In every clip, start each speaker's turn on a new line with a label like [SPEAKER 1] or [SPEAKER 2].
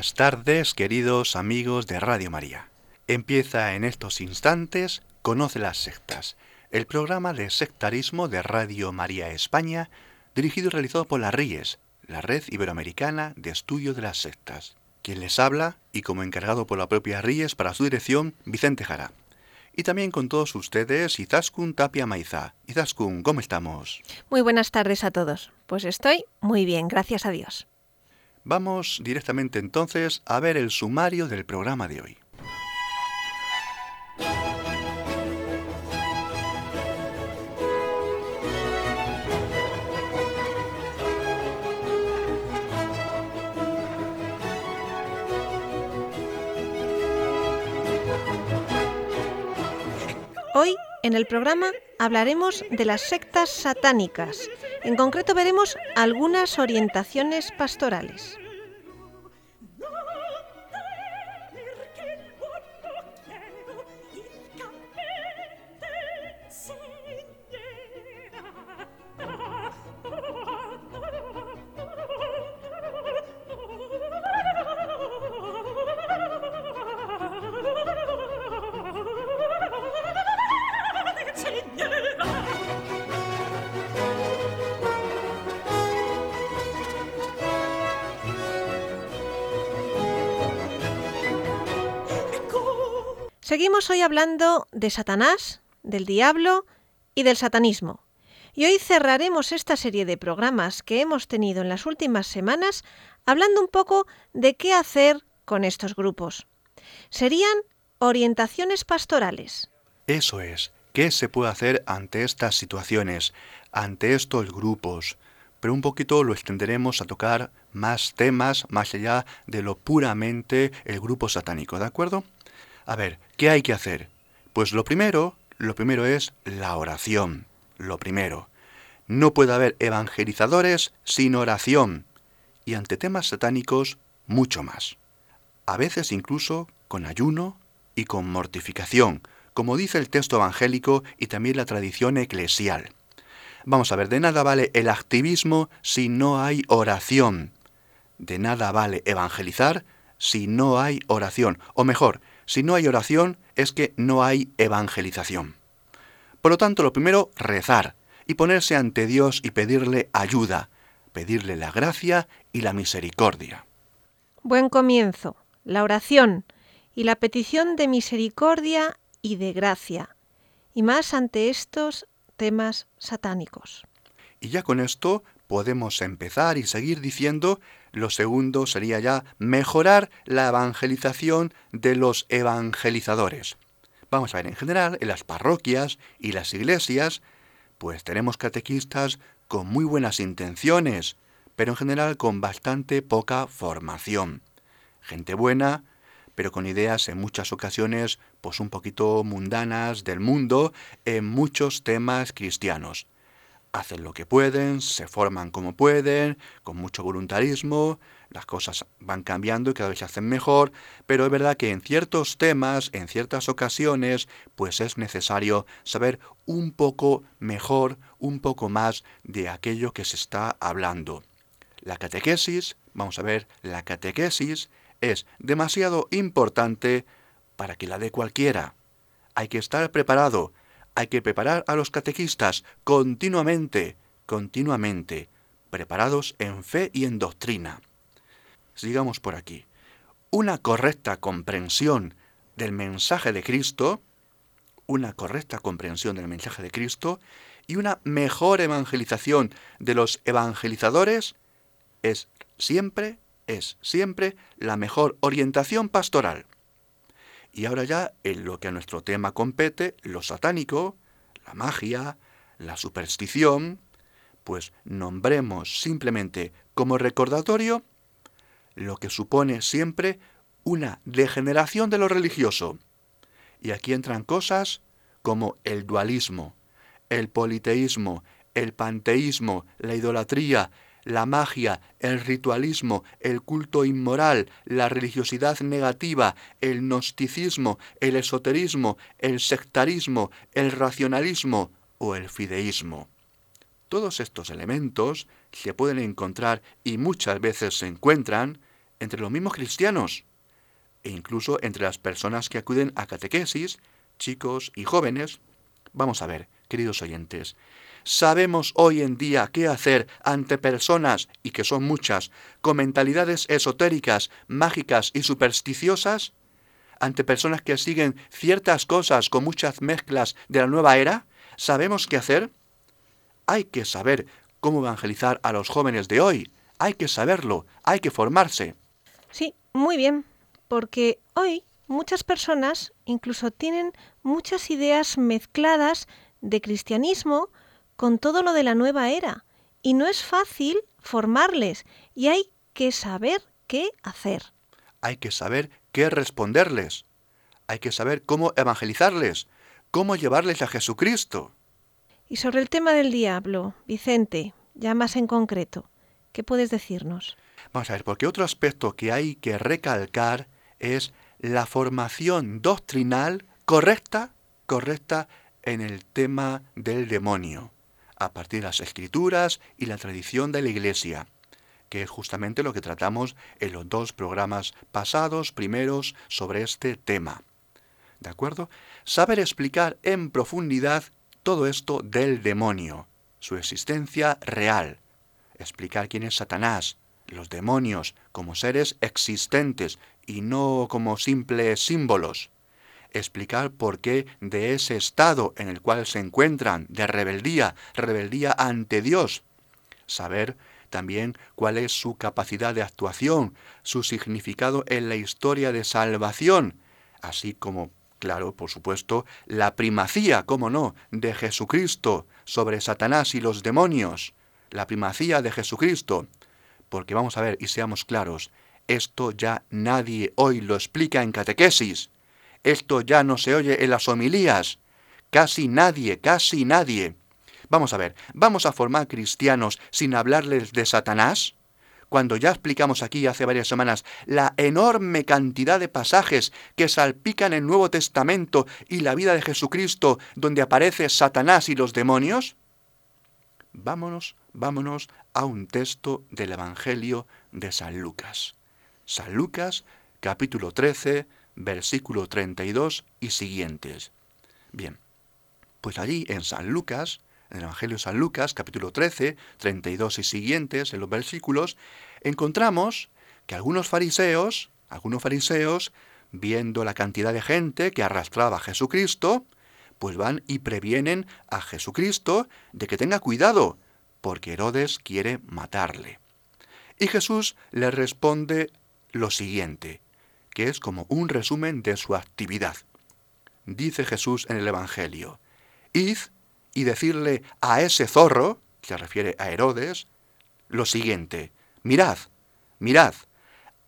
[SPEAKER 1] Buenas tardes, queridos amigos de Radio María. Empieza en estos instantes Conoce las sectas, el programa de sectarismo de Radio María España, dirigido y realizado por la RIES, la Red Iberoamericana de Estudio de las Sectas. Quien les habla, y como encargado por la propia RIES para su dirección, Vicente Jara. Y también con todos ustedes, Izaskun Tapia Maiza. Izaskun, ¿cómo estamos?
[SPEAKER 2] Muy buenas tardes a todos. Pues estoy muy bien, gracias a Dios.
[SPEAKER 1] Vamos directamente entonces a ver el sumario del programa de hoy.
[SPEAKER 2] Hoy en el programa hablaremos de las sectas satánicas. En concreto veremos algunas orientaciones pastorales. Hoy hablando de Satanás, del diablo y del satanismo. Y hoy cerraremos esta serie de programas que hemos tenido en las últimas semanas hablando un poco de qué hacer con estos grupos. Serían orientaciones pastorales.
[SPEAKER 1] Eso es, ¿qué se puede hacer ante estas situaciones, ante estos grupos? Pero un poquito lo extenderemos a tocar más temas más allá de lo puramente el grupo satánico, ¿de acuerdo? A ver, ¿qué hay que hacer? Pues lo primero, lo primero es la oración. Lo primero. No puede haber evangelizadores sin oración. Y ante temas satánicos, mucho más. A veces incluso con ayuno y con mortificación, como dice el texto evangélico y también la tradición eclesial. Vamos a ver, de nada vale el activismo si no hay oración. De nada vale evangelizar si no hay oración. O mejor, si no hay oración es que no hay evangelización. Por lo tanto, lo primero, rezar y ponerse ante Dios y pedirle ayuda, pedirle la gracia y la misericordia.
[SPEAKER 2] Buen comienzo, la oración y la petición de misericordia y de gracia, y más ante estos temas satánicos.
[SPEAKER 1] Y ya con esto podemos empezar y seguir diciendo, lo segundo sería ya mejorar la evangelización de los evangelizadores. Vamos a ver, en general, en las parroquias y las iglesias, pues tenemos catequistas con muy buenas intenciones, pero en general con bastante poca formación. Gente buena, pero con ideas en muchas ocasiones pues un poquito mundanas del mundo en muchos temas cristianos hacen lo que pueden, se forman como pueden, con mucho voluntarismo, las cosas van cambiando y cada vez se hacen mejor, pero es verdad que en ciertos temas, en ciertas ocasiones, pues es necesario saber un poco mejor, un poco más de aquello que se está hablando. La catequesis, vamos a ver, la catequesis es demasiado importante para que la dé cualquiera. Hay que estar preparado, hay que preparar a los catequistas continuamente, continuamente, preparados en fe y en doctrina. Sigamos por aquí. Una correcta comprensión del mensaje de Cristo, una correcta comprensión del mensaje de Cristo y una mejor evangelización de los evangelizadores es siempre, es siempre la mejor orientación pastoral. Y ahora ya en lo que a nuestro tema compete, lo satánico, la magia, la superstición, pues nombremos simplemente como recordatorio lo que supone siempre una degeneración de lo religioso. Y aquí entran cosas como el dualismo, el politeísmo, el panteísmo, la idolatría, la magia, el ritualismo, el culto inmoral, la religiosidad negativa, el gnosticismo, el esoterismo, el sectarismo, el racionalismo o el fideísmo. Todos estos elementos se pueden encontrar y muchas veces se encuentran entre los mismos cristianos e incluso entre las personas que acuden a catequesis, chicos y jóvenes. Vamos a ver, queridos oyentes, ¿sabemos hoy en día qué hacer ante personas, y que son muchas, con mentalidades esotéricas, mágicas y supersticiosas? ¿Ante personas que siguen ciertas cosas con muchas mezclas de la nueva era? ¿Sabemos qué hacer? Hay que saber cómo evangelizar a los jóvenes de hoy. Hay que saberlo, hay que formarse.
[SPEAKER 2] Sí, muy bien, porque hoy muchas personas incluso tienen muchas ideas mezcladas de cristianismo con todo lo de la nueva era, y no es fácil formarles, y hay que saber qué hacer.
[SPEAKER 1] Hay que saber qué responderles. Hay que saber cómo evangelizarles, cómo llevarles a Jesucristo.
[SPEAKER 2] Y sobre el tema del diablo, Vicente, ya más en concreto, ¿qué puedes decirnos?
[SPEAKER 1] Vamos a ver, porque otro aspecto que hay que recalcar es la formación doctrinal correcta, correcta en el tema del demonio, a partir de las escrituras y la tradición de la Iglesia, que es justamente lo que tratamos en los dos programas pasados, primeros, sobre este tema. ¿De acuerdo? Saber explicar en profundidad todo esto del demonio, su existencia real, explicar quién es Satanás, los demonios como seres existentes y no como simples símbolos. Explicar por qué de ese estado en el cual se encuentran, de rebeldía, rebeldía ante Dios. Saber también cuál es su capacidad de actuación, su significado en la historia de salvación, así como, claro, por supuesto, la primacía, cómo no, de Jesucristo sobre Satanás y los demonios, la primacía de Jesucristo, porque vamos a ver y seamos claros, esto ya nadie hoy lo explica en catequesis, esto ya no se oye en las homilías, casi nadie, casi nadie. Vamos a ver, ¿vamos a formar cristianos sin hablarles de Satanás? Cuando ya explicamos aquí hace varias semanas la enorme cantidad de pasajes que salpican el Nuevo Testamento y la vida de Jesucristo donde aparece Satanás y los demonios? Vámonos, vámonos a un texto del Evangelio de San Lucas. San Lucas, capítulo 13, versículo 32 y siguientes. Bien, pues allí en San Lucas, en el Evangelio de San Lucas, capítulo 13, 32 y siguientes, en los versículos, encontramos que algunos fariseos, algunos fariseos, viendo la cantidad de gente que arrastraba a Jesucristo, pues van y previenen a Jesucristo de que tenga cuidado, porque Herodes quiere matarle. Y Jesús le responde lo siguiente, que es como un resumen de su actividad. Dice Jesús en el Evangelio, id y decirle a ese zorro, se refiere a Herodes, lo siguiente, mirad, mirad,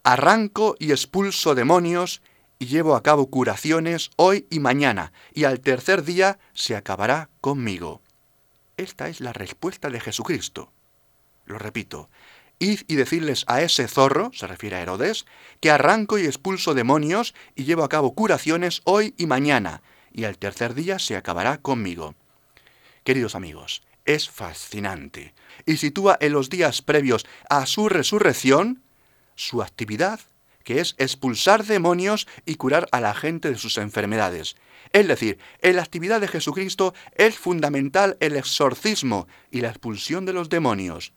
[SPEAKER 1] arranco y expulso demonios y llevo a cabo curaciones hoy y mañana, y al tercer día se acabará conmigo. Esta es la respuesta de Jesucristo. Lo repito, id y decirles a ese zorro, se refiere a Herodes, que arranco y expulso demonios y llevo a cabo curaciones hoy y mañana, y al tercer día se acabará conmigo. Queridos amigos, es fascinante, y sitúa en los días previos a su resurrección su actividad que es expulsar demonios y curar a la gente de sus enfermedades. Es decir, en la actividad de Jesucristo es fundamental el exorcismo y la expulsión de los demonios.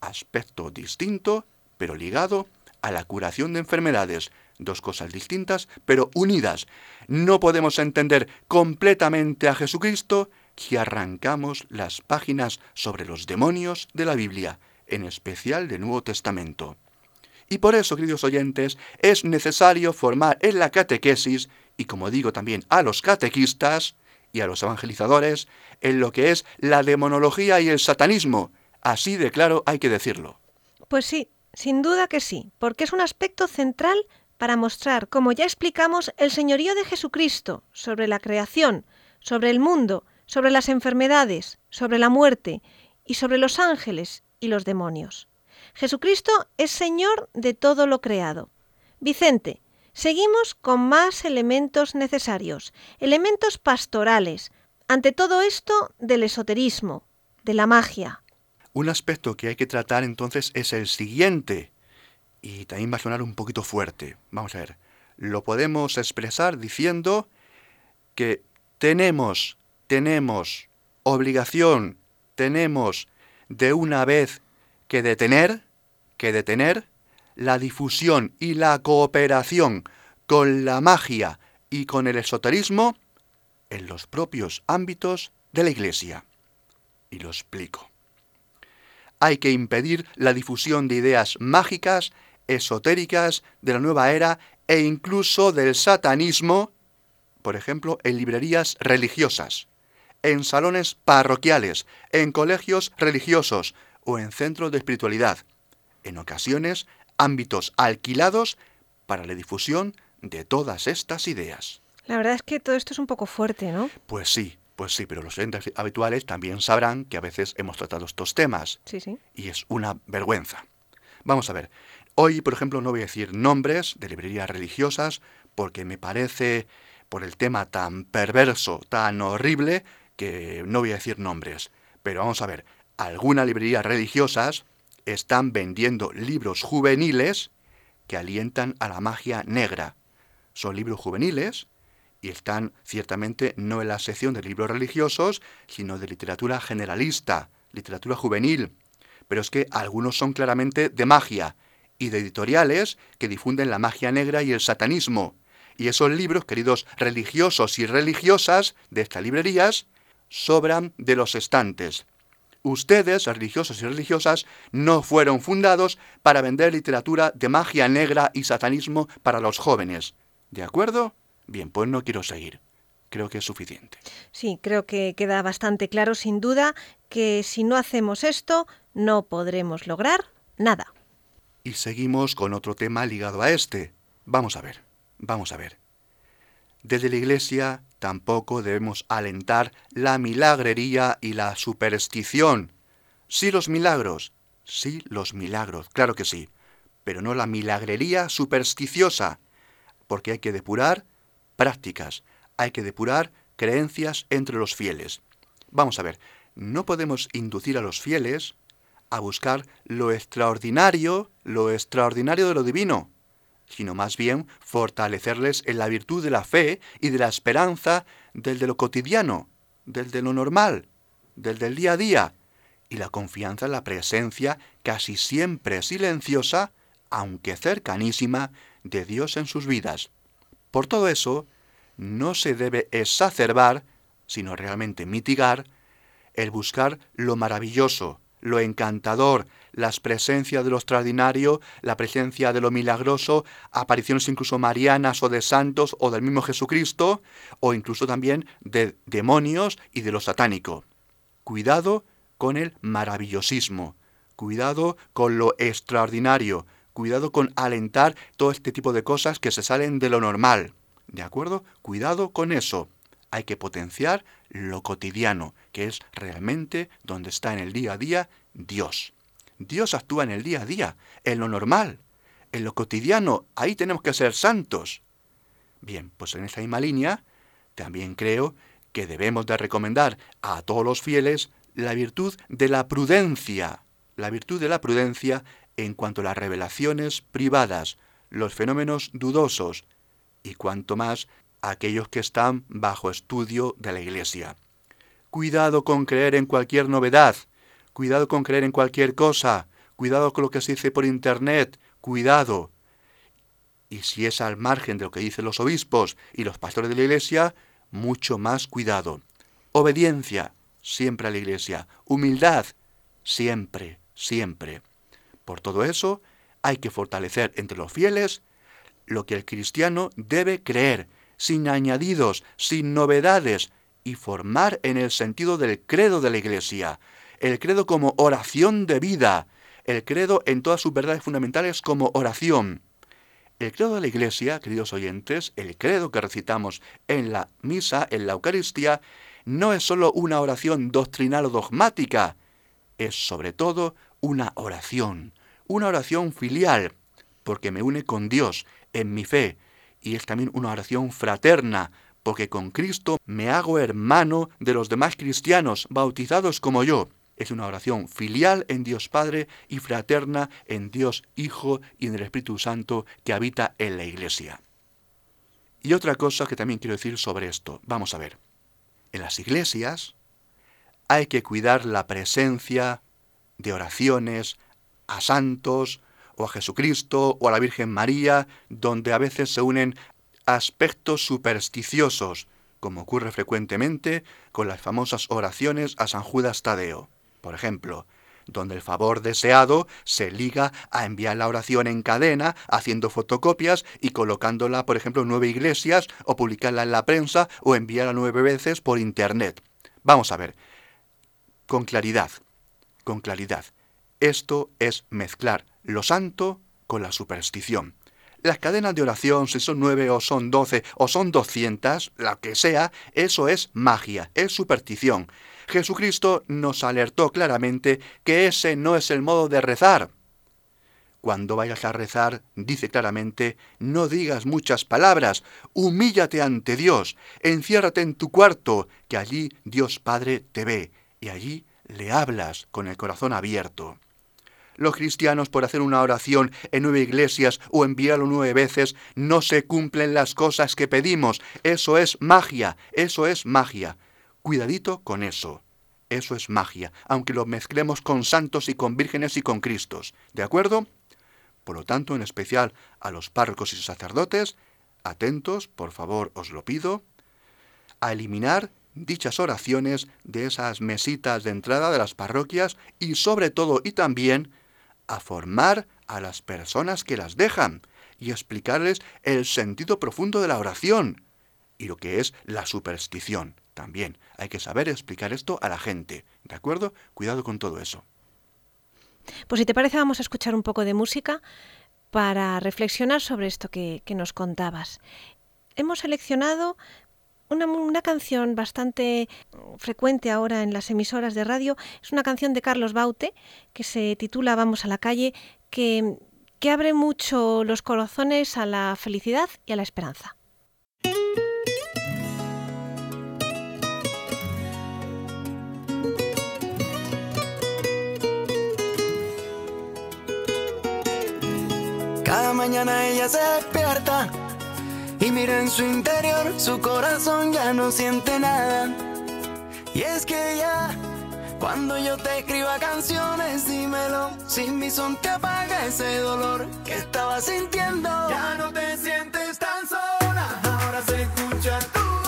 [SPEAKER 1] Aspecto distinto, pero ligado a la curación de enfermedades. Dos cosas distintas, pero unidas. No podemos entender completamente a Jesucristo si arrancamos las páginas sobre los demonios de la Biblia, en especial del Nuevo Testamento. Y por eso, queridos oyentes, es necesario formar en la catequesis, y como digo también a los catequistas y a los evangelizadores, en lo que es la demonología y el satanismo, Así de claro hay que decirlo.
[SPEAKER 2] Pues sí, sin duda que sí, porque es un aspecto central para mostrar, como ya explicamos, el señorío de Jesucristo sobre la creación, sobre el mundo, sobre las enfermedades, sobre la muerte y sobre los ángeles y los demonios. Jesucristo es Señor de todo lo creado. Vicente, seguimos con más elementos necesarios, elementos pastorales, ante todo esto del esoterismo, de la magia.
[SPEAKER 1] Un aspecto que hay que tratar entonces es el siguiente, y también va a sonar un poquito fuerte. Vamos a ver, lo podemos expresar diciendo que tenemos, tenemos obligación, tenemos de una vez que detener, que detener la difusión y la cooperación con la magia y con el esoterismo en los propios ámbitos de la Iglesia. Y lo explico. Hay que impedir la difusión de ideas mágicas, esotéricas, de la nueva era e incluso del satanismo, por ejemplo, en librerías religiosas, en salones parroquiales, en colegios religiosos o en centros de espiritualidad. En ocasiones, ámbitos alquilados para la difusión de todas estas ideas.
[SPEAKER 2] La verdad es que todo esto es un poco fuerte, ¿no?
[SPEAKER 1] Pues sí, pues sí, pero los oyentes habituales también sabrán que a veces hemos tratado estos temas.
[SPEAKER 2] Sí, sí.
[SPEAKER 1] Y es una vergüenza. Vamos a ver. Hoy, por ejemplo, no voy a decir nombres de librerías religiosas porque me parece, por el tema tan perverso, tan horrible, que no voy a decir nombres. Pero vamos a ver, algunas librerías religiosas están vendiendo libros juveniles que alientan a la magia negra. Son libros juveniles y están ciertamente no en la sección de libros religiosos, sino de literatura generalista, literatura juvenil. Pero es que algunos son claramente de magia y de editoriales que difunden la magia negra y el satanismo. Y esos libros, queridos religiosos y religiosas de estas librerías, sobran de los estantes. Ustedes, religiosos y religiosas, no fueron fundados para vender literatura de magia negra y satanismo para los jóvenes. ¿De acuerdo? Bien, pues no quiero seguir. Creo que es suficiente.
[SPEAKER 2] Sí, creo que queda bastante claro, sin duda, que si no hacemos esto, no podremos lograr nada.
[SPEAKER 1] Y seguimos con otro tema ligado a este. Vamos a ver, vamos a ver. Desde la Iglesia tampoco debemos alentar la milagrería y la superstición. Sí los milagros, sí los milagros, claro que sí, pero no la milagrería supersticiosa, porque hay que depurar prácticas, hay que depurar creencias entre los fieles. Vamos a ver, no podemos inducir a los fieles a buscar lo extraordinario, lo extraordinario de lo divino, sino más bien fortalecerles en la virtud de la fe y de la esperanza del de lo cotidiano, del de lo normal, del del día a día, y la confianza en la presencia casi siempre silenciosa, aunque cercanísima, de Dios en sus vidas. Por todo eso, no se debe exacerbar, sino realmente mitigar, el buscar lo maravilloso, lo encantador, las presencias de lo extraordinario, la presencia de lo milagroso, apariciones incluso marianas o de santos o del mismo Jesucristo, o incluso también de demonios y de lo satánico. Cuidado con el maravillosismo, cuidado con lo extraordinario, cuidado con alentar todo este tipo de cosas que se salen de lo normal. ¿De acuerdo? Cuidado con eso. Hay que potenciar lo cotidiano, que es realmente donde está en el día a día Dios. Dios actúa en el día a día, en lo normal, en lo cotidiano. Ahí tenemos que ser santos. Bien, pues en esa misma línea, también creo que debemos de recomendar a todos los fieles la virtud de la prudencia, la virtud de la prudencia en cuanto a las revelaciones privadas, los fenómenos dudosos y cuanto más aquellos que están bajo estudio de la Iglesia. Cuidado con creer en cualquier novedad, cuidado con creer en cualquier cosa, cuidado con lo que se dice por Internet, cuidado. Y si es al margen de lo que dicen los obispos y los pastores de la Iglesia, mucho más cuidado. Obediencia, siempre a la Iglesia. Humildad, siempre, siempre. Por todo eso, hay que fortalecer entre los fieles lo que el cristiano debe creer, sin añadidos, sin novedades, y formar en el sentido del credo de la Iglesia, el credo como oración de vida, el credo en todas sus verdades fundamentales como oración. El credo de la Iglesia, queridos oyentes, el credo que recitamos en la misa, en la Eucaristía, no es sólo una oración doctrinal o dogmática, es sobre todo una oración, una oración filial, porque me une con Dios en mi fe, y es también una oración fraterna, porque con Cristo me hago hermano de los demás cristianos bautizados como yo. Es una oración filial en Dios Padre y fraterna en Dios Hijo y en el Espíritu Santo que habita en la Iglesia. Y otra cosa que también quiero decir sobre esto, vamos a ver. En las iglesias hay que cuidar la presencia de oraciones a santos o a Jesucristo o a la Virgen María, donde a veces se unen aspectos supersticiosos, como ocurre frecuentemente con las famosas oraciones a San Judas Tadeo por ejemplo, donde el favor deseado se liga a enviar la oración en cadena, haciendo fotocopias y colocándola, por ejemplo, en nueve iglesias, o publicarla en la prensa, o enviarla nueve veces por Internet. Vamos a ver, con claridad, con claridad. Esto es mezclar lo santo con la superstición. Las cadenas de oración, si son nueve o son doce o son doscientas, la que sea, eso es magia, es superstición. Jesucristo nos alertó claramente que ese no es el modo de rezar. Cuando vayas a rezar, dice claramente, no digas muchas palabras, humíllate ante Dios, enciérrate en tu cuarto, que allí Dios Padre te ve, y allí le hablas con el corazón abierto. Los cristianos por hacer una oración en nueve iglesias o enviarlo nueve veces no se cumplen las cosas que pedimos. Eso es magia, eso es magia. Cuidadito con eso. Eso es magia, aunque lo mezclemos con santos y con vírgenes y con cristos. ¿De acuerdo? Por lo tanto, en especial a los párrocos y sacerdotes, atentos, por favor, os lo pido, a eliminar dichas oraciones de esas mesitas de entrada de las parroquias y sobre todo y también a formar a las personas que las dejan y explicarles el sentido profundo de la oración y lo que es la superstición. También hay que saber explicar esto a la gente, ¿de acuerdo? Cuidado con todo eso.
[SPEAKER 2] Pues si te parece vamos a escuchar un poco de música para reflexionar sobre esto que, nos contabas. Hemos seleccionado una, una, canción bastante frecuente ahora en las emisoras de radio. Es una canción de Carlos Baute que se titula Vamos a la calle, que, que abre mucho los corazones a la felicidad y a la esperanza.
[SPEAKER 3] Cada mañana ella se despierta y mira en su interior, su corazón ya no siente nada. Y es que ya, cuando yo te escriba canciones, dímelo, sin mi son te apaga ese dolor que estaba sintiendo. Ya no te sientes tan sola, ahora se escucha tu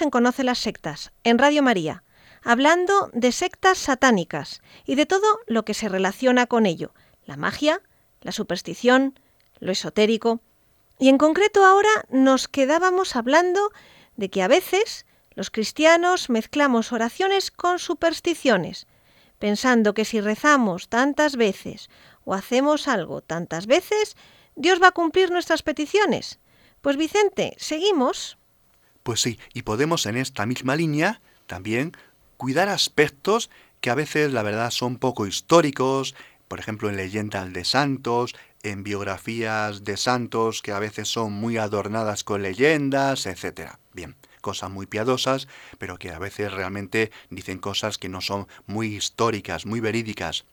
[SPEAKER 2] En Conoce las Sectas, en Radio María, hablando de sectas satánicas y de todo lo que se relaciona con ello, la magia, la superstición, lo esotérico. Y en concreto ahora nos quedábamos hablando de que a veces Los cristianos mezclamos oraciones con supersticiones, pensando que si rezamos tantas veces o hacemos algo tantas veces, Dios va a cumplir nuestras peticiones. Pues Vicente, seguimos.
[SPEAKER 1] Pues sí, y podemos en esta misma línea también cuidar aspectos que a veces la verdad son poco históricos, por ejemplo en leyendas de santos, en biografías de santos que a veces son muy adornadas con leyendas, etc. Bien, cosas muy piadosas, pero que a veces realmente dicen cosas que no son muy históricas, muy verídicas.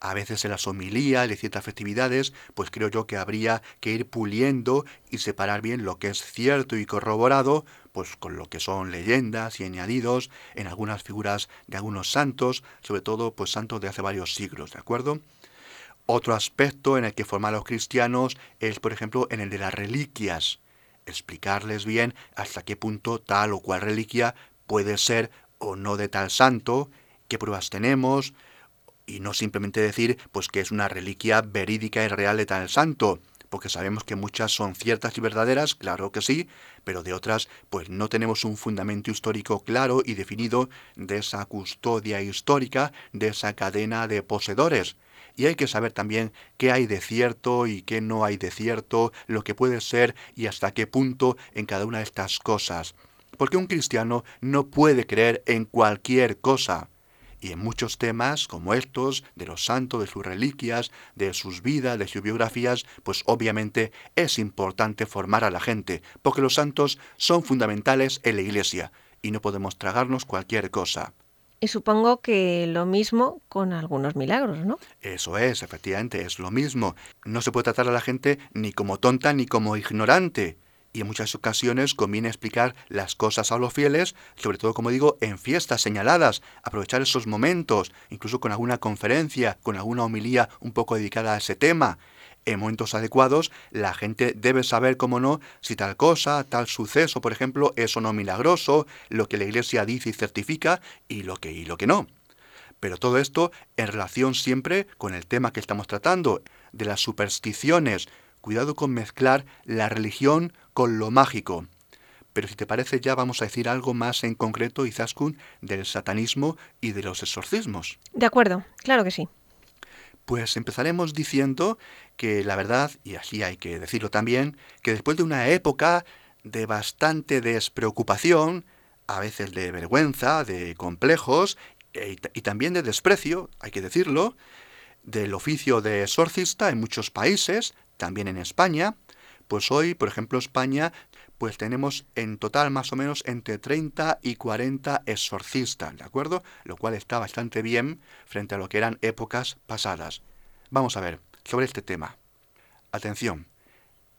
[SPEAKER 1] A veces en las homilías de ciertas festividades, pues creo yo que habría que ir puliendo y separar bien lo que es cierto y corroborado, pues con lo que son leyendas y añadidos en algunas figuras de algunos santos, sobre todo pues santos de hace varios siglos, ¿de acuerdo? Otro aspecto en el que forman los cristianos es, por ejemplo, en el de las reliquias. Explicarles bien hasta qué punto tal o cual reliquia puede ser o no de tal santo, qué pruebas tenemos, y no simplemente decir pues que es una reliquia verídica y real de tal santo, porque sabemos que muchas son ciertas y verdaderas, claro que sí, pero de otras pues no tenemos un fundamento histórico claro y definido de esa custodia histórica, de esa cadena de poseedores y hay que saber también qué hay de cierto y qué no hay de cierto, lo que puede ser y hasta qué punto en cada una de estas cosas. Porque un cristiano no puede creer en cualquier cosa. Y en muchos temas como estos, de los santos, de sus reliquias, de sus vidas, de sus biografías, pues obviamente es importante formar a la gente, porque los santos son fundamentales en la Iglesia, y no podemos tragarnos cualquier cosa.
[SPEAKER 2] Y supongo que lo mismo con algunos milagros, ¿no?
[SPEAKER 1] Eso es, efectivamente, es lo mismo. No se puede tratar a la gente ni como tonta ni como ignorante. Y en muchas ocasiones conviene explicar las cosas a los fieles, sobre todo, como digo, en fiestas señaladas, aprovechar esos momentos, incluso con alguna conferencia, con alguna homilía un poco dedicada a ese tema en momentos adecuados, la gente debe saber, cómo no, si tal cosa, tal suceso, por ejemplo, es o no milagroso, lo que la Iglesia dice y certifica, y lo que, y lo que no. Pero todo esto en relación siempre con el tema que estamos tratando, de las supersticiones. Cuidado con mezclar la religión con lo mágico. Pero si te parece ya vamos a decir algo más en concreto, Izaskun, del satanismo y de los exorcismos.
[SPEAKER 2] De acuerdo, claro que sí.
[SPEAKER 1] Pues empezaremos diciendo que la verdad, y así hay que decirlo también, que después de una época de bastante despreocupación, a veces de vergüenza, de complejos e, y también de desprecio, hay que decirlo, del oficio de exorcista en muchos países, también en España, pues hoy, por ejemplo, España, pues tenemos en total más o menos entre 30 y 40 exorcistas, ¿de acuerdo? Lo cual está bastante bien frente a lo que eran épocas pasadas. Vamos a ver sobre este tema. Atención,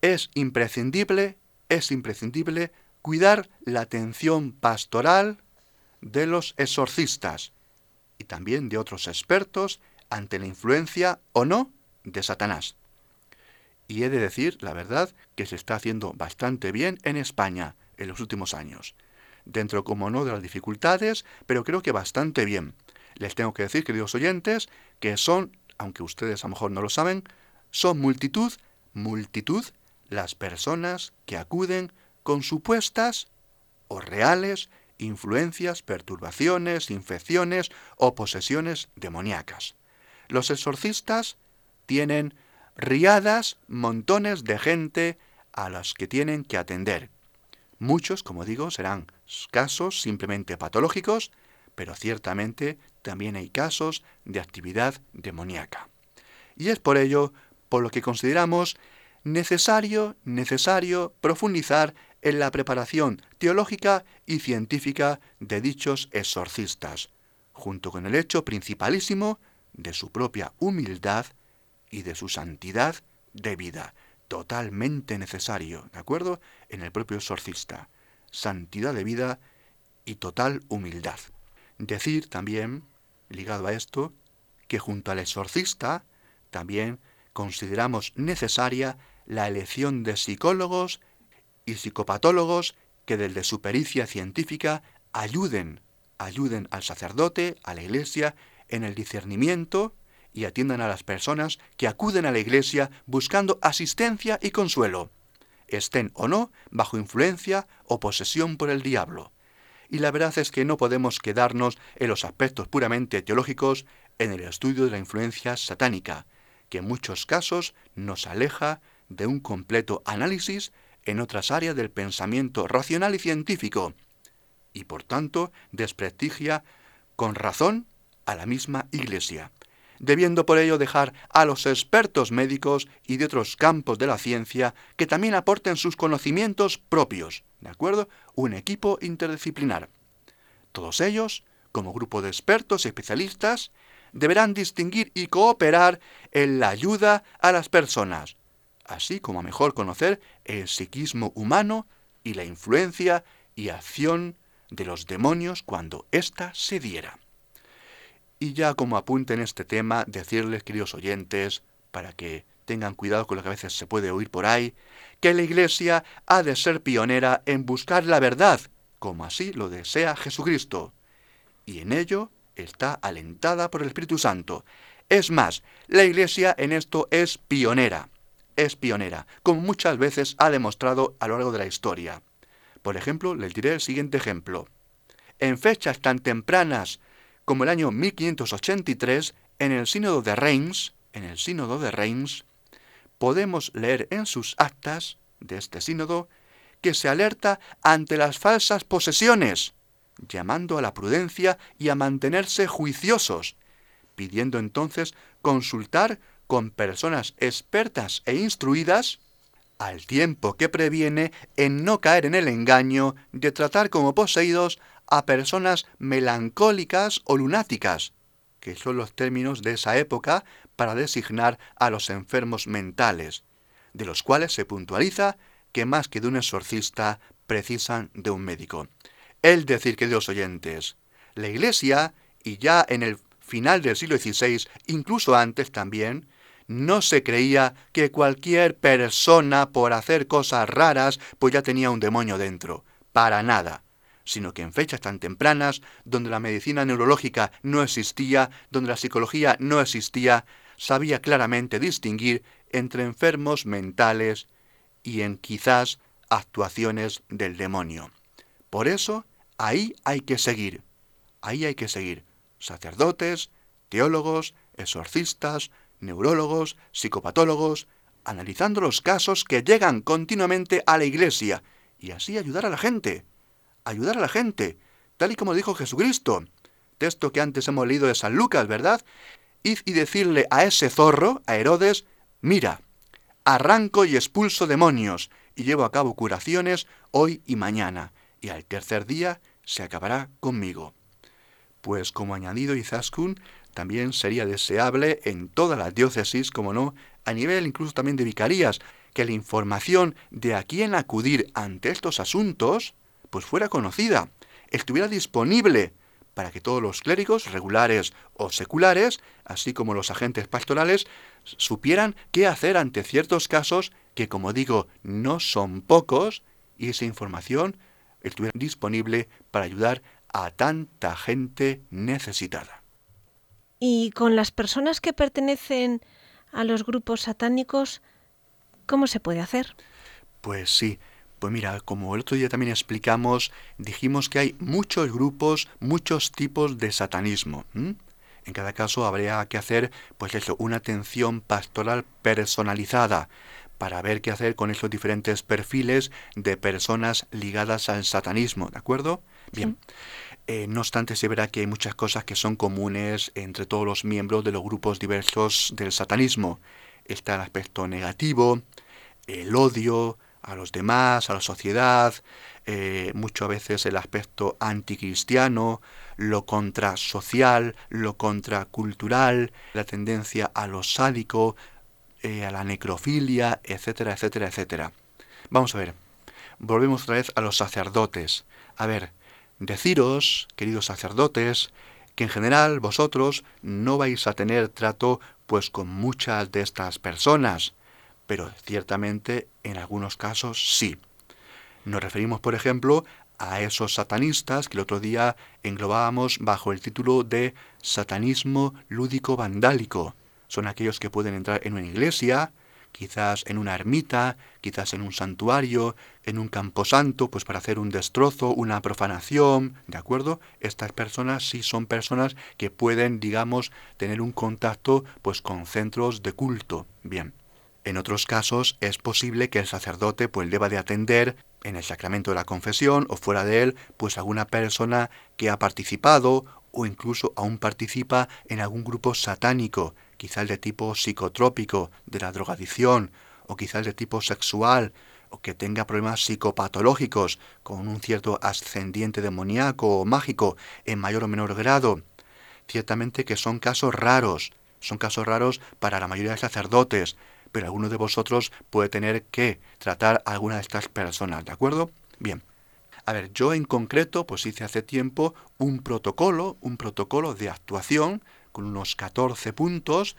[SPEAKER 1] es imprescindible, es imprescindible cuidar la atención pastoral de los exorcistas y también de otros expertos ante la influencia o no de Satanás. Y he de decir, la verdad, que se está haciendo bastante bien en España en los últimos años. Dentro, como no, de las dificultades, pero creo que bastante bien. Les tengo que decir, queridos oyentes, que son, aunque ustedes a lo mejor no lo saben, son multitud, multitud las personas que acuden con supuestas o reales influencias, perturbaciones, infecciones o posesiones demoníacas. Los exorcistas tienen riadas, montones de gente a los que tienen que atender. Muchos, como digo, serán casos simplemente patológicos, pero ciertamente también hay casos de actividad demoníaca. Y es por ello por lo que consideramos necesario, necesario profundizar en la preparación teológica y científica de dichos exorcistas, junto con el hecho principalísimo de su propia humildad y de su santidad de vida, totalmente necesario, ¿de acuerdo? En el propio exorcista, santidad de vida y total humildad. Decir también, ligado a esto, que junto al exorcista también consideramos necesaria la elección de psicólogos y psicopatólogos que desde su pericia científica ayuden, ayuden al sacerdote, a la iglesia, en el discernimiento y atiendan a las personas que acuden a la iglesia buscando asistencia y consuelo, estén o no bajo influencia o posesión por el diablo. y la verdad es que no podemos quedarnos en los aspectos puramente teológicos en el estudio de la influencia satánica, que en muchos casos nos aleja de un completo análisis en otras áreas del pensamiento racional y científico, y por tanto desprestigia con razón a la misma Iglesia, debiendo por ello dejar a los expertos médicos y de otros campos de la ciencia que también aporten sus conocimientos propios, ¿de acuerdo? Un equipo interdisciplinar. Todos ellos, como grupo de expertos y especialistas, deberán distinguir y cooperar en la ayuda a las personas, así como a mejor conocer el psiquismo humano y la influencia y acción de los demonios cuando ésta se diera. Y ya como apunte en este tema, decirles, queridos oyentes, para que tengan cuidado con lo que a veces se puede oír por ahí, que la Iglesia ha de ser pionera en buscar la verdad, como así lo desea Jesucristo. Y en ello está alentada por el Espíritu Santo. Es más, la Iglesia en esto es pionera, es pionera, como muchas veces ha demostrado a lo largo de la historia. Por ejemplo, les diré el siguiente ejemplo. En fechas tan tempranas como el año 1583, en el Sínodo de Reims, en el Sínodo de Reims, podemos leer en sus actas de este sínodo que se alerta ante las falsas posesiones, llamando a la prudencia y a mantenerse juiciosos, pidiendo entonces consultar con personas expertas e instruidas, al tiempo que previene en no caer en el engaño de tratar como poseídos a personas melancólicas o lunáticas, que son los términos de esa época para designar a los enfermos mentales, de los cuales se puntualiza que más que de un exorcista precisan de un médico. El decir, que los oyentes, la Iglesia, y ya en el final del siglo XVI, incluso antes también, no se creía que cualquier persona por hacer cosas raras pues ya tenía un demonio dentro. Para nada. Sino que en fechas tan tempranas, donde la medicina neurológica no existía, donde la psicología no existía, sabía claramente distinguir entre enfermos mentales y en quizás actuaciones del demonio. Por eso, ahí hay que seguir. Ahí hay que seguir. Sacerdotes, teólogos, exorcistas, neurólogos, psicopatólogos, analizando los casos que llegan continuamente a la iglesia y así ayudar a la gente. Ayudar a la gente, tal y como dijo Jesucristo. Texto que antes hemos leído de San Lucas, ¿verdad? Id y decirle a ese zorro, a Herodes, mira, arranco y expulso demonios y llevo a cabo curaciones hoy y mañana, y al tercer día se acabará conmigo. Pues como añadido Izaskun, también sería deseable en toda la diócesis, como no, a nivel incluso también de vicarías, que la información de a quién acudir ante estos asuntos, pues fuera conocida, estuviera disponible para que todos los clérigos, regulares o seculares, así como los agentes pastorales, supieran qué hacer ante ciertos casos que, como digo, no son pocos, y esa información estuviera disponible para ayudar a tanta gente necesitada.
[SPEAKER 2] Y con las personas que pertenecen a los grupos satánicos, ¿cómo se puede hacer?
[SPEAKER 1] Pues sí, pues mira, como el otro día también explicamos, dijimos que hay muchos grupos, muchos tipos de satanismo. En cada caso habría que hacer, pues eso, una atención pastoral personalizada para ver qué hacer con esos diferentes perfiles de personas ligadas al satanismo, ¿de acuerdo? Bien. Eh, no obstante, se verá que hay muchas cosas que son comunes entre todos los miembros de los grupos diversos del satanismo. Está el aspecto negativo, el odio, a los demás, a la sociedad, eh, muchas veces el aspecto anticristiano, lo contrasocial, lo contracultural, la tendencia a lo sádico, eh, a la necrofilia, etcétera, etcétera, etcétera. Vamos a ver, volvemos otra vez a los sacerdotes. A ver, deciros, queridos sacerdotes, que en general vosotros no vais a tener trato pues con muchas de estas personas, pero ciertamente en algunos casos sí. Nos referimos, por ejemplo, a esos satanistas que el otro día englobábamos bajo el título de satanismo lúdico vandálico. Son aquellos que pueden entrar en una iglesia, quizás en una ermita, quizás en un santuario, en un camposanto, pues para hacer un destrozo, una profanación, ¿de acuerdo? Estas personas sí son personas que pueden, digamos, tener un contacto pues con centros de culto. Bien. En otros casos es posible que el sacerdote pues deba de atender en el sacramento de la confesión o fuera de él pues alguna persona que ha participado o incluso aún participa en algún grupo satánico, quizás de tipo psicotrópico, de la drogadicción, o quizás de tipo sexual, o que tenga problemas psicopatológicos, con un cierto ascendiente demoníaco o mágico en mayor o menor grado. Ciertamente que son casos raros, son casos raros para la mayoría de sacerdotes, pero alguno de vosotros puede tener que tratar a alguna de estas personas, ¿de acuerdo? Bien. A ver, yo en concreto, pues hice hace tiempo un protocolo, un protocolo de actuación con unos 14 puntos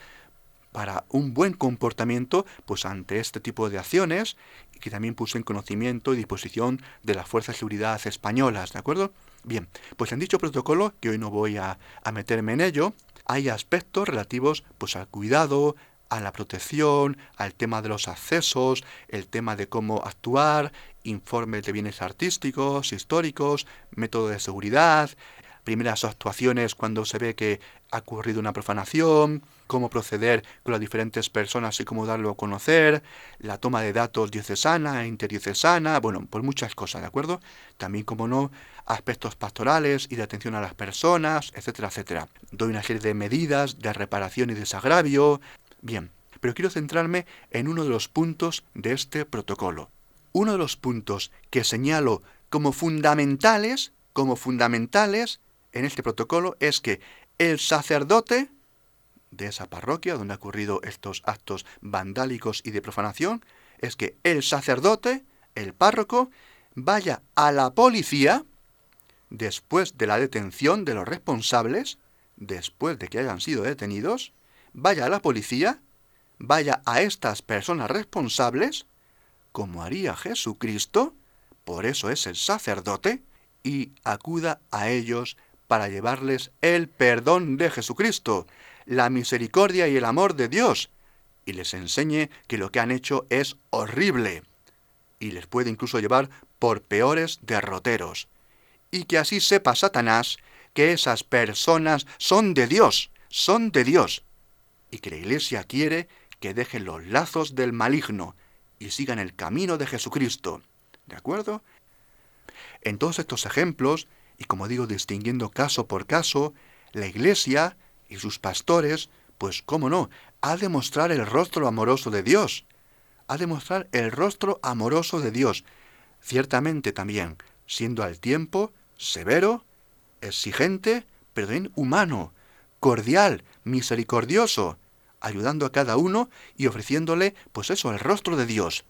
[SPEAKER 1] para un buen comportamiento pues ante este tipo de acciones que también puse en conocimiento y disposición de las fuerzas de seguridad españolas, ¿de acuerdo? Bien, pues en dicho protocolo, que hoy no voy a, a meterme en ello, hay aspectos relativos pues al cuidado, a la protección, al tema de los accesos, el tema de cómo actuar, informes de bienes artísticos, históricos, método de seguridad, primeras actuaciones cuando se ve que ha ocurrido una profanación, cómo proceder con las diferentes personas y cómo darlo a conocer, la toma de datos diocesana e interdiocesana, bueno, pues muchas cosas, ¿de acuerdo? También, como no, aspectos pastorales y de atención a las personas, etcétera, etcétera. Doy una serie de medidas de reparación y desagravio, Bien, pero quiero centrarme en uno de los puntos de este protocolo. Uno de los puntos que señalo como fundamentales, como fundamentales en este protocolo es que el sacerdote de esa parroquia donde han ocurrido estos actos vandálicos y de profanación, es que el sacerdote, el párroco, vaya a la policía después de la detención de los responsables, después de que hayan sido detenidos, vaya a la policía, vaya a estas personas responsables, como haría Jesucristo, por eso es el sacerdote, y acuda a ellos para llevarles el perdón de Jesucristo, la misericordia y el amor de Dios, y les enseñe que lo que han hecho es horrible, y les puede incluso llevar por peores derroteros, y que así sepa Satanás que esas personas son de Dios, son de Dios, y que la Iglesia quiere que dejen los lazos del maligno y sigan el camino de Jesucristo. ¿De acuerdo? En todos estos ejemplos, y como digo, distinguiendo caso por caso, la Iglesia y sus pastores, pues cómo no, ha de mostrar el rostro amoroso de Dios. Ha de mostrar el rostro amoroso de Dios. Ciertamente también, siendo al tiempo severo, exigente, pero también humano, cordial, misericordioso, ayudando a cada uno y ofreciéndole, pues eso, el rostro de Dios.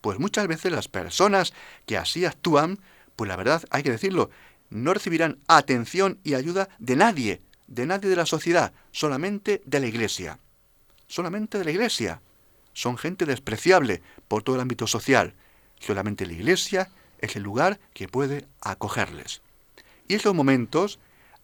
[SPEAKER 1] Pues muchas veces las personas que así actúan, pues la verdad hay que decirlo, no recibirán atención y ayuda de nadie, de nadie de la sociedad, solamente de la iglesia. Solamente de la iglesia. Son gente despreciable por todo el ámbito social. Solamente la iglesia es el lugar que puede acogerles. Y esos momentos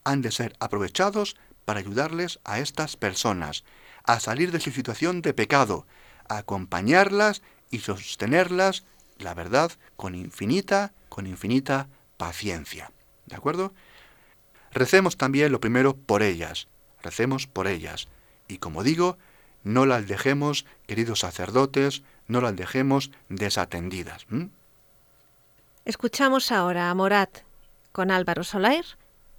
[SPEAKER 1] han de ser aprovechados para ayudarles a estas personas a salir de su situación de pecado, a acompañarlas y sostenerlas, la verdad, con infinita, con infinita paciencia. ¿De acuerdo? Recemos también lo primero por ellas, recemos por ellas. Y como digo, no las dejemos, queridos sacerdotes, no las dejemos desatendidas.
[SPEAKER 2] Escuchamos ahora a Morat con Álvaro Soler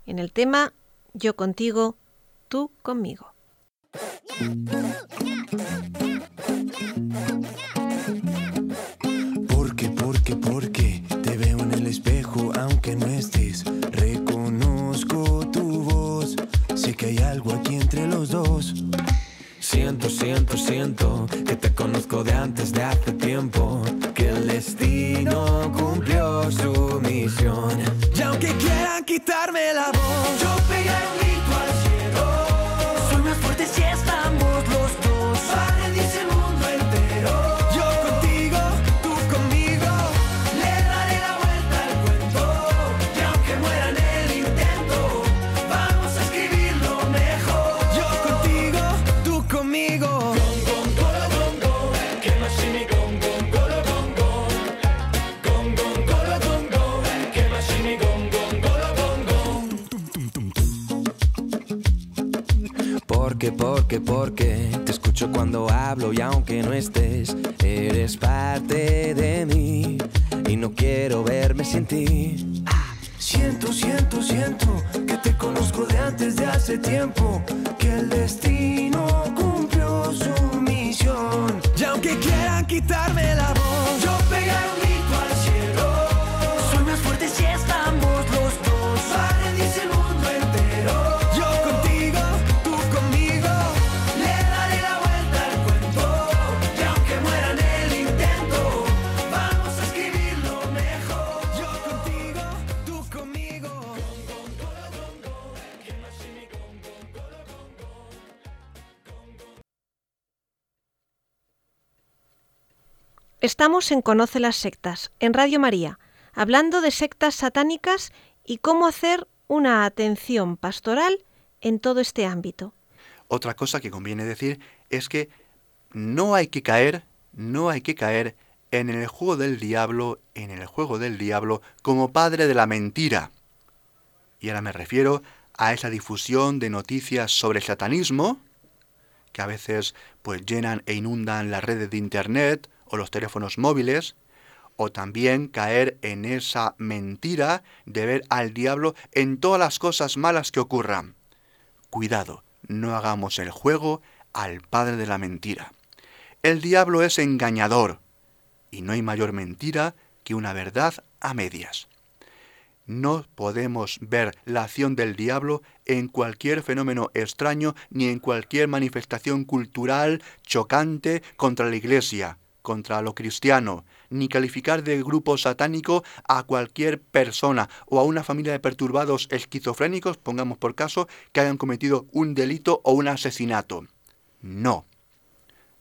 [SPEAKER 2] en el tema Yo contigo, tú conmigo.
[SPEAKER 4] Porque, porque, porque te veo en el espejo aunque no estés. Reconozco tu voz, sé que hay algo aquí entre los dos. Siento, siento, siento que te conozco de antes de hace tiempo. Que el destino cumplió su misión. Y aunque quieran quitarme la voz, yo Porque, porque, te escucho cuando hablo y aunque no estés, eres parte de mí y no quiero verme sin ti. Siento, siento, siento que te conozco de antes de hace tiempo, que el destino Estamos en
[SPEAKER 2] Conoce las sectas, en Radio María, hablando de sectas satánicas y cómo hacer una atención pastoral en todo este ámbito.
[SPEAKER 1] Otra cosa que conviene decir es que no hay que caer, no hay que caer en el juego del diablo, en el juego del diablo como padre de la mentira. Y ahora me refiero a esa difusión de noticias sobre satanismo, que a veces pues llenan e inundan las redes de internet o los teléfonos móviles, o también caer en esa mentira de ver al diablo en todas las cosas malas que ocurran. Cuidado, no hagamos el juego al padre de la mentira. El diablo es engañador, y no hay mayor mentira que una verdad a medias. No podemos ver la acción del diablo en cualquier fenómeno extraño ni en cualquier manifestación cultural chocante contra la Iglesia, contra lo cristiano, ni calificar de grupo satánico a cualquier persona o a una familia de perturbados esquizofrénicos, pongamos por caso, que hayan cometido un delito o un asesinato. No.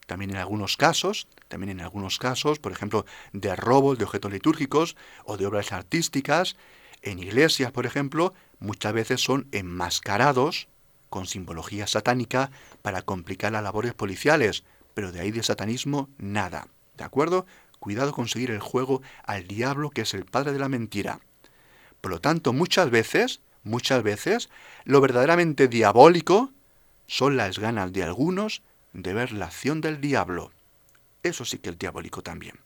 [SPEAKER 1] También en algunos casos, también en algunos casos, por ejemplo, de robos de objetos litúrgicos o de obras artísticas, en iglesias, por ejemplo, muchas veces son enmascarados con simbología satánica para complicar las labores policiales, pero de ahí de satanismo nada. ¿De acuerdo? Cuidado con seguir el juego al diablo que es el padre de la mentira. Por lo tanto, muchas veces, muchas veces, lo verdaderamente diabólico son las ganas de algunos de ver la acción del diablo. Eso sí que es diabólico también.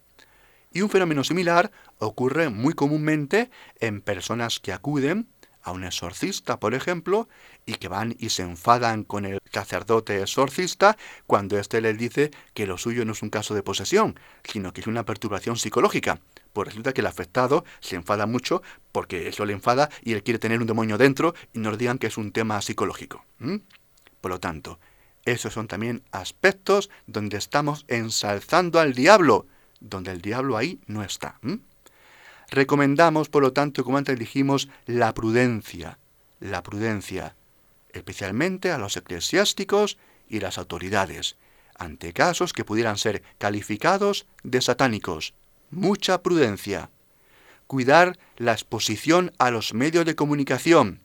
[SPEAKER 1] Y un fenómeno similar ocurre muy comúnmente en personas que acuden a un exorcista, por ejemplo, y que van y se enfadan con el sacerdote exorcista cuando éste les dice que lo suyo no es un caso de posesión, sino que es una perturbación psicológica. Pues resulta que el afectado se enfada mucho porque eso le enfada y él quiere tener un demonio dentro y nos digan que es un tema psicológico. Por lo tanto, esos son también aspectos donde estamos ensalzando al diablo, donde el diablo ahí no está. Recomendamos, por lo tanto, como antes dijimos, la prudencia, la prudencia, especialmente a los eclesiásticos y las autoridades, ante casos que pudieran ser calificados de satánicos. Mucha prudencia. Cuidar la exposición a los medios de comunicación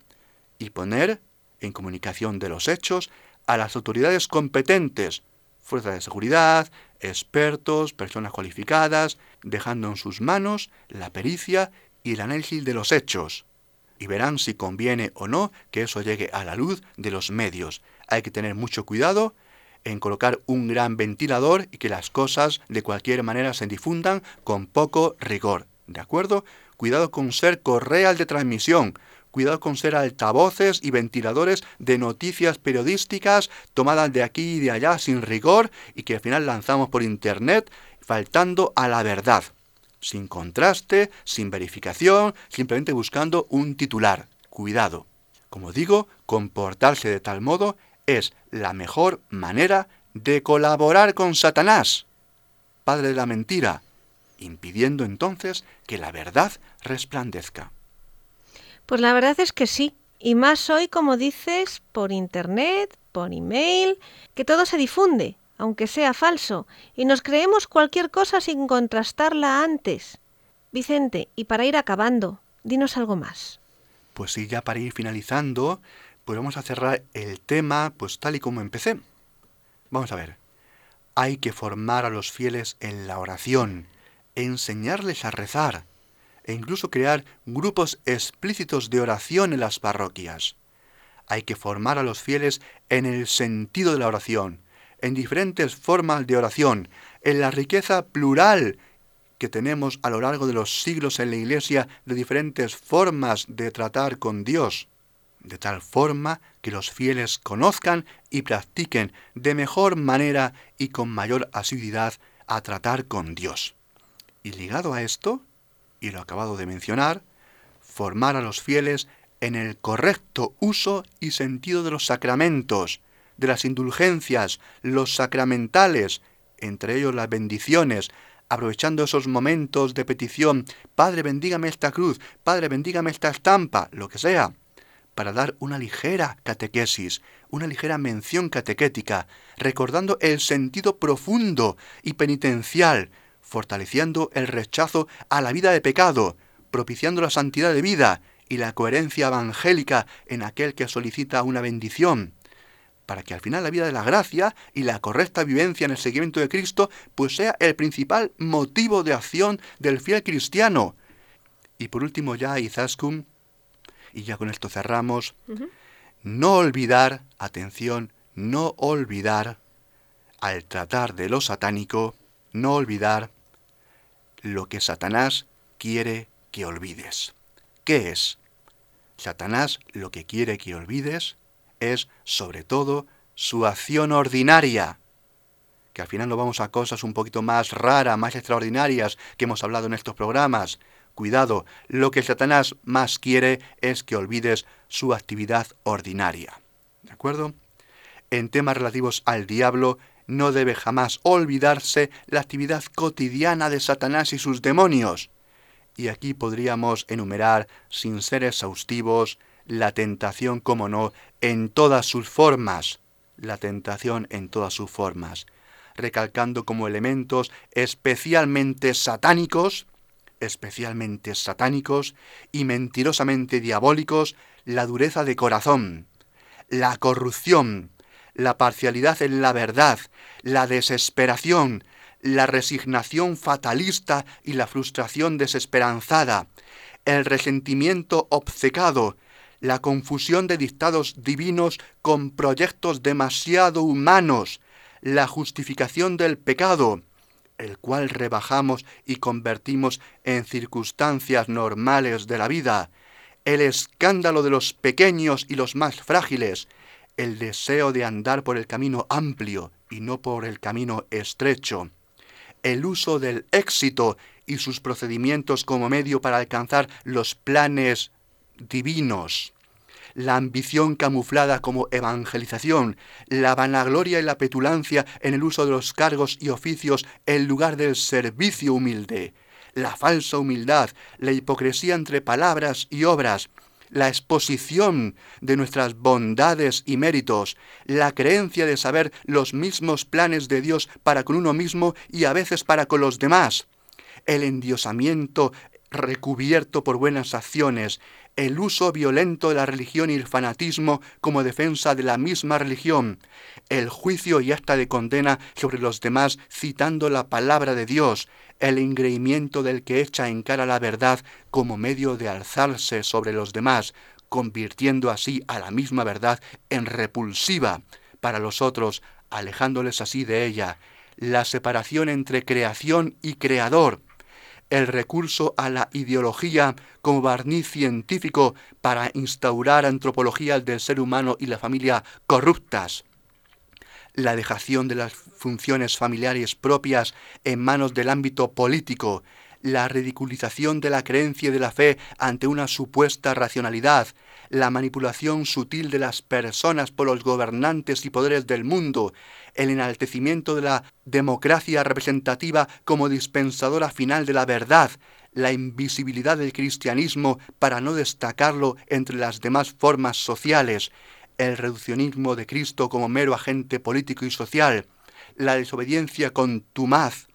[SPEAKER 1] y poner en comunicación de los hechos a las autoridades competentes, fuerzas de seguridad, expertos, personas cualificadas, dejando en sus manos la pericia y el análisis de los hechos. Y verán si conviene o no que eso llegue a la luz de los medios. Hay que tener mucho cuidado en colocar un gran ventilador y que las cosas de cualquier manera se difundan con poco rigor. ¿De acuerdo? Cuidado con ser correal de transmisión, cuidado con ser altavoces y ventiladores de noticias periodísticas tomadas de aquí y de allá sin rigor y que al final lanzamos por internet faltando a la verdad, sin contraste, sin verificación, simplemente buscando un titular. Cuidado. Como digo, comportarse de tal modo es la mejor manera de colaborar con Satanás, padre de la mentira, impidiendo entonces que la verdad resplandezca.
[SPEAKER 2] Pues la verdad es que sí, y más hoy, como dices, por internet, por email, que todo se difunde, aunque sea falso, y nos creemos cualquier cosa sin contrastarla antes. Vicente, y para ir acabando, dinos algo más.
[SPEAKER 1] Pues sí, ya para ir finalizando, pues vamos a cerrar el tema pues tal y como empecé. Vamos a ver. Hay que formar a los fieles en la oración, enseñarles a rezar, e incluso crear grupos explícitos de oración en las parroquias. hay que formar a los fieles en el sentido de la oración, en diferentes formas de oración, en la riqueza plural que tenemos a lo largo de los siglos en la Iglesia de diferentes formas de tratar con Dios, de tal forma que los fieles conozcan y practiquen de mejor manera y con mayor asiduidad a tratar con Dios. Y ligado a esto, y lo acabado de mencionar, formar a los fieles en el correcto uso y sentido de los sacramentos, de las indulgencias, los sacramentales, entre ellos las bendiciones, aprovechando esos momentos de petición, Padre bendígame esta cruz, Padre bendígame esta estampa, lo que sea, para dar una ligera catequesis, una ligera mención catequética, recordando el sentido profundo y penitencial, fortaleciendo el rechazo a la vida de pecado, propiciando la santidad de vida y la coherencia evangélica en aquel que solicita una bendición, para que al final la vida de la gracia y la correcta vivencia en el seguimiento de Cristo pues sea el principal motivo de acción del fiel cristiano. Y por último ya Izaskun, y ya con esto cerramos, no olvidar, atención, no olvidar, al tratar de lo satánico, no olvidar lo que Satanás quiere que olvides. ¿Qué es? Satanás lo que quiere que olvides es, sobre todo, su acción ordinaria, que al final nos vamos a cosas un poquito más raras, más extraordinarias que hemos hablado en estos programas. Cuidado, lo que Satanás más quiere es que olvides su actividad ordinaria. ¿De acuerdo? En temas relativos al diablo, no debe jamás olvidarse la actividad cotidiana de Satanás y sus demonios. Y aquí podríamos enumerar, sin ser exhaustivos, la tentación, como no, en todas sus formas, la tentación en todas sus formas, recalcando como elementos especialmente satánicos, especialmente satánicos y mentirosamente diabólicos, la dureza de corazón, la corrupción, la parcialidad en la verdad, la desesperación, la resignación fatalista y la frustración desesperanzada, el resentimiento obcecado, la confusión de dictados divinos con proyectos demasiado humanos, la justificación del pecado, el cual rebajamos y convertimos en circunstancias normales de la vida, el escándalo de los pequeños y los más frágiles, el deseo de andar por el camino amplio y no por el camino estrecho, el uso del éxito y sus procedimientos como medio para alcanzar los planes divinos, la ambición camuflada como evangelización, la vanagloria y la petulancia en el uso de los cargos y oficios en lugar del servicio humilde, la falsa humildad, la hipocresía entre palabras y obras, la exposición de nuestras bondades y méritos, la creencia de saber los mismos planes de Dios para con uno mismo y a veces para con los demás, el endiosamiento recubierto por buenas acciones, el uso violento de la religión y el fanatismo como defensa de la misma religión, el juicio y acta de condena sobre los demás citando la palabra de Dios, el engreimiento del que echa en cara la verdad como medio de alzarse sobre los demás, convirtiendo así a la misma verdad en repulsiva para los otros, alejándoles así de ella, la separación entre creación y creador, el recurso a la ideología como barniz científico para instaurar antropologías del ser humano y la familia corruptas, la dejación de las funciones familiares propias en manos del ámbito político, la ridiculización de la creencia y de la fe ante una supuesta racionalidad, la manipulación sutil de las personas por los gobernantes y poderes del mundo, el enaltecimiento de la democracia representativa como dispensadora final de la verdad, la invisibilidad del cristianismo para no destacarlo entre las demás formas sociales, el reduccionismo de Cristo como mero agente político y social, la desobediencia contumaz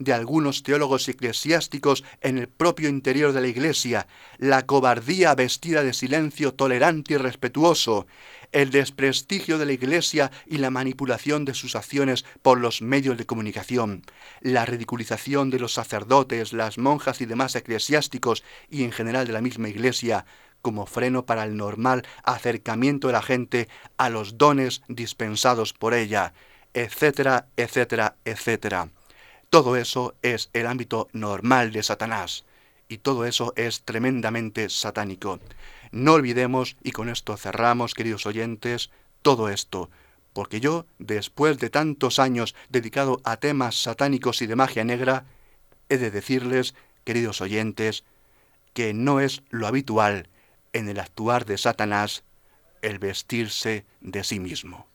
[SPEAKER 1] de algunos teólogos eclesiásticos en el propio interior de la Iglesia, la cobardía vestida de silencio tolerante y respetuoso, el desprestigio de la Iglesia y la manipulación de sus acciones por los medios de comunicación, la ridiculización de los sacerdotes, las monjas y demás eclesiásticos y en general de la misma Iglesia, como freno para el normal acercamiento de la gente a los dones dispensados por ella, etcétera, etcétera, etcétera. Todo eso es el ámbito normal de Satanás y todo eso es tremendamente satánico. No olvidemos, y con esto cerramos, queridos oyentes, todo esto, porque yo, después de tantos años dedicado a temas satánicos y de magia negra, he de decirles, queridos oyentes, que no es lo habitual en el actuar de Satanás el vestirse de sí mismo.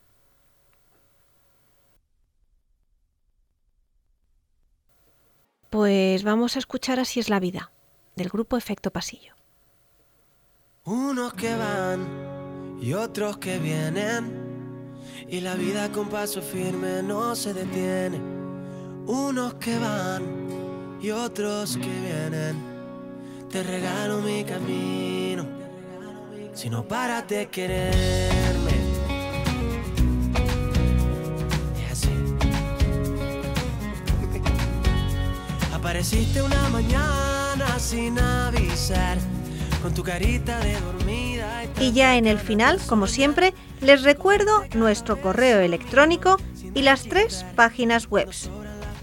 [SPEAKER 5] Pues vamos a escuchar Así es la vida, del grupo Efecto Pasillo.
[SPEAKER 4] Unos que van y otros que vienen y la vida con paso firme no se detiene. Unos que van y otros que vienen. Te regalo mi camino, si no paras de quererme.
[SPEAKER 5] Y ya en el final, como siempre, les recuerdo nuestro correo electrónico y las tres páginas web.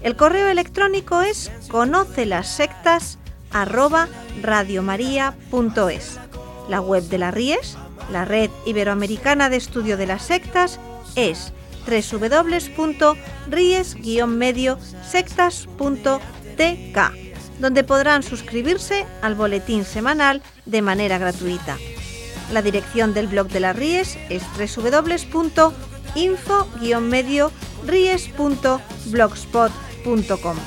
[SPEAKER 5] El correo electrónico es conoce las sectas La web de la RIES, la Red Iberoamericana de Estudio de las Sectas, es www.ries-medio-sectas.tk, donde podrán suscribirse al boletín semanal de manera gratuita. La dirección del blog de las Ries es www.info-ries.blogspot.com.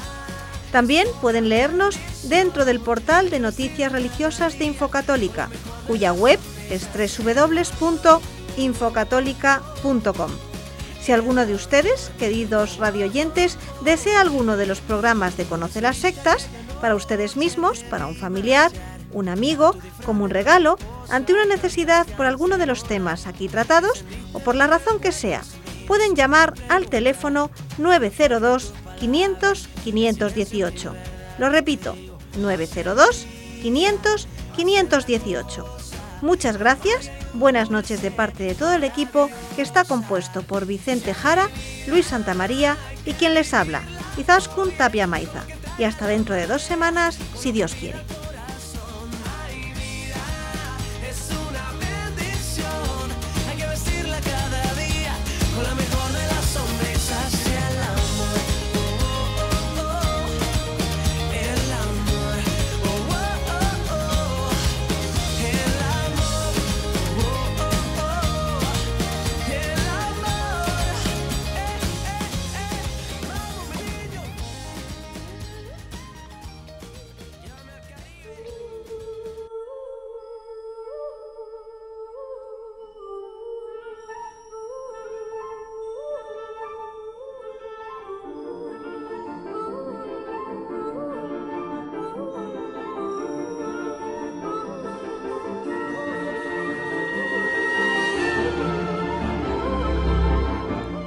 [SPEAKER 5] También pueden leernos dentro del portal de noticias religiosas de Infocatólica, cuya web es www.infocatólica.com. Si alguno de ustedes, queridos radioyentes, desea alguno de los programas de Conoce las Sectas, para ustedes mismos, para un familiar, un amigo, como un regalo, ante una necesidad por alguno de los temas aquí tratados o por la razón que sea, pueden llamar al teléfono 902 500 518. Lo repito, 902 500 518. Muchas gracias, buenas noches de parte de todo el equipo que está compuesto por Vicente Jara, Luis Santamaría y quien les habla, Izaskun Tapia Maiza. Y hasta dentro de dos semanas, si Dios quiere.